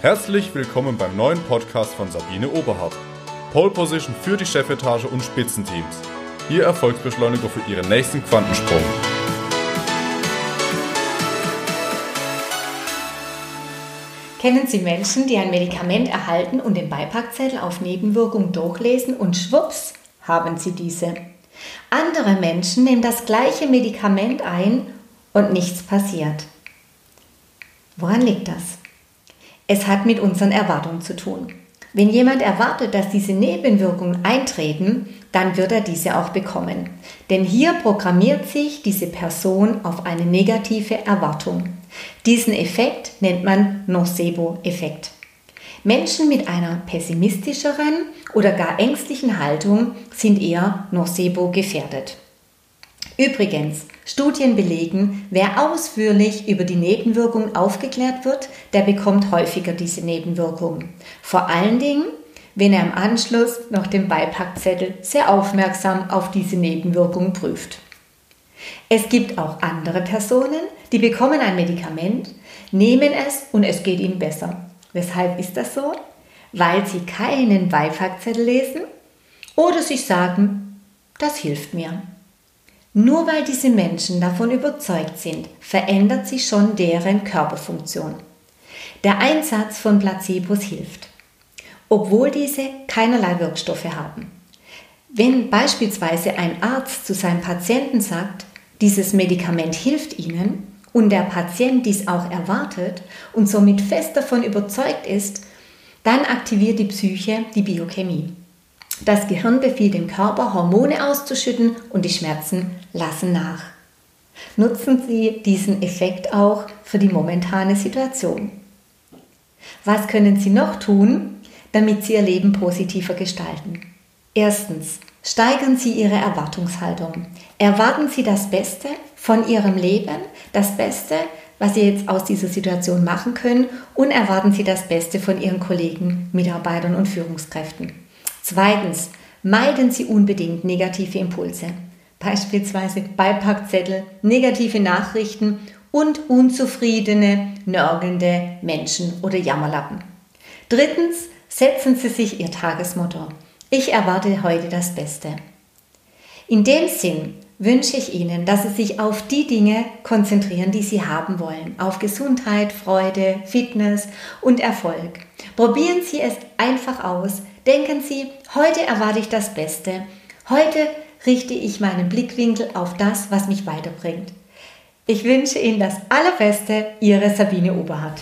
Herzlich willkommen beim neuen Podcast von Sabine Oberhardt. Pole Position für die Chefetage und Spitzenteams. Ihr Erfolgsbeschleuniger für Ihren nächsten Quantensprung. Kennen Sie Menschen, die ein Medikament erhalten und den Beipackzettel auf Nebenwirkung durchlesen und schwupps haben sie diese? Andere Menschen nehmen das gleiche Medikament ein und nichts passiert. Woran liegt das? Es hat mit unseren Erwartungen zu tun. Wenn jemand erwartet, dass diese Nebenwirkungen eintreten, dann wird er diese auch bekommen. Denn hier programmiert sich diese Person auf eine negative Erwartung. Diesen Effekt nennt man Nocebo-Effekt. Menschen mit einer pessimistischeren oder gar ängstlichen Haltung sind eher Nocebo gefährdet. Übrigens, Studien belegen, wer ausführlich über die Nebenwirkungen aufgeklärt wird, der bekommt häufiger diese Nebenwirkungen. Vor allen Dingen, wenn er im Anschluss noch den Beipackzettel sehr aufmerksam auf diese Nebenwirkungen prüft. Es gibt auch andere Personen, die bekommen ein Medikament, nehmen es und es geht ihnen besser. Weshalb ist das so? Weil sie keinen Beipackzettel lesen oder sich sagen, das hilft mir. Nur weil diese Menschen davon überzeugt sind, verändert sich schon deren Körperfunktion. Der Einsatz von Placebos hilft, obwohl diese keinerlei Wirkstoffe haben. Wenn beispielsweise ein Arzt zu seinem Patienten sagt, dieses Medikament hilft Ihnen und der Patient dies auch erwartet und somit fest davon überzeugt ist, dann aktiviert die Psyche die Biochemie. Das Gehirn befiehlt dem Körper, Hormone auszuschütten und die Schmerzen lassen nach. Nutzen Sie diesen Effekt auch für die momentane Situation. Was können Sie noch tun, damit Sie Ihr Leben positiver gestalten? Erstens, steigern Sie Ihre Erwartungshaltung. Erwarten Sie das Beste von Ihrem Leben, das Beste, was Sie jetzt aus dieser Situation machen können und erwarten Sie das Beste von Ihren Kollegen, Mitarbeitern und Führungskräften. Zweitens, meiden Sie unbedingt negative Impulse, beispielsweise Beipackzettel, negative Nachrichten und unzufriedene, nörgelnde Menschen oder Jammerlappen. Drittens, setzen Sie sich Ihr Tagesmotto. Ich erwarte heute das Beste. In dem Sinn wünsche ich Ihnen, dass Sie sich auf die Dinge konzentrieren, die Sie haben wollen. Auf Gesundheit, Freude, Fitness und Erfolg. Probieren Sie es einfach aus. Denken Sie, heute erwarte ich das Beste. Heute richte ich meinen Blickwinkel auf das, was mich weiterbringt. Ich wünsche Ihnen das Allerbeste, Ihre Sabine Oberhardt.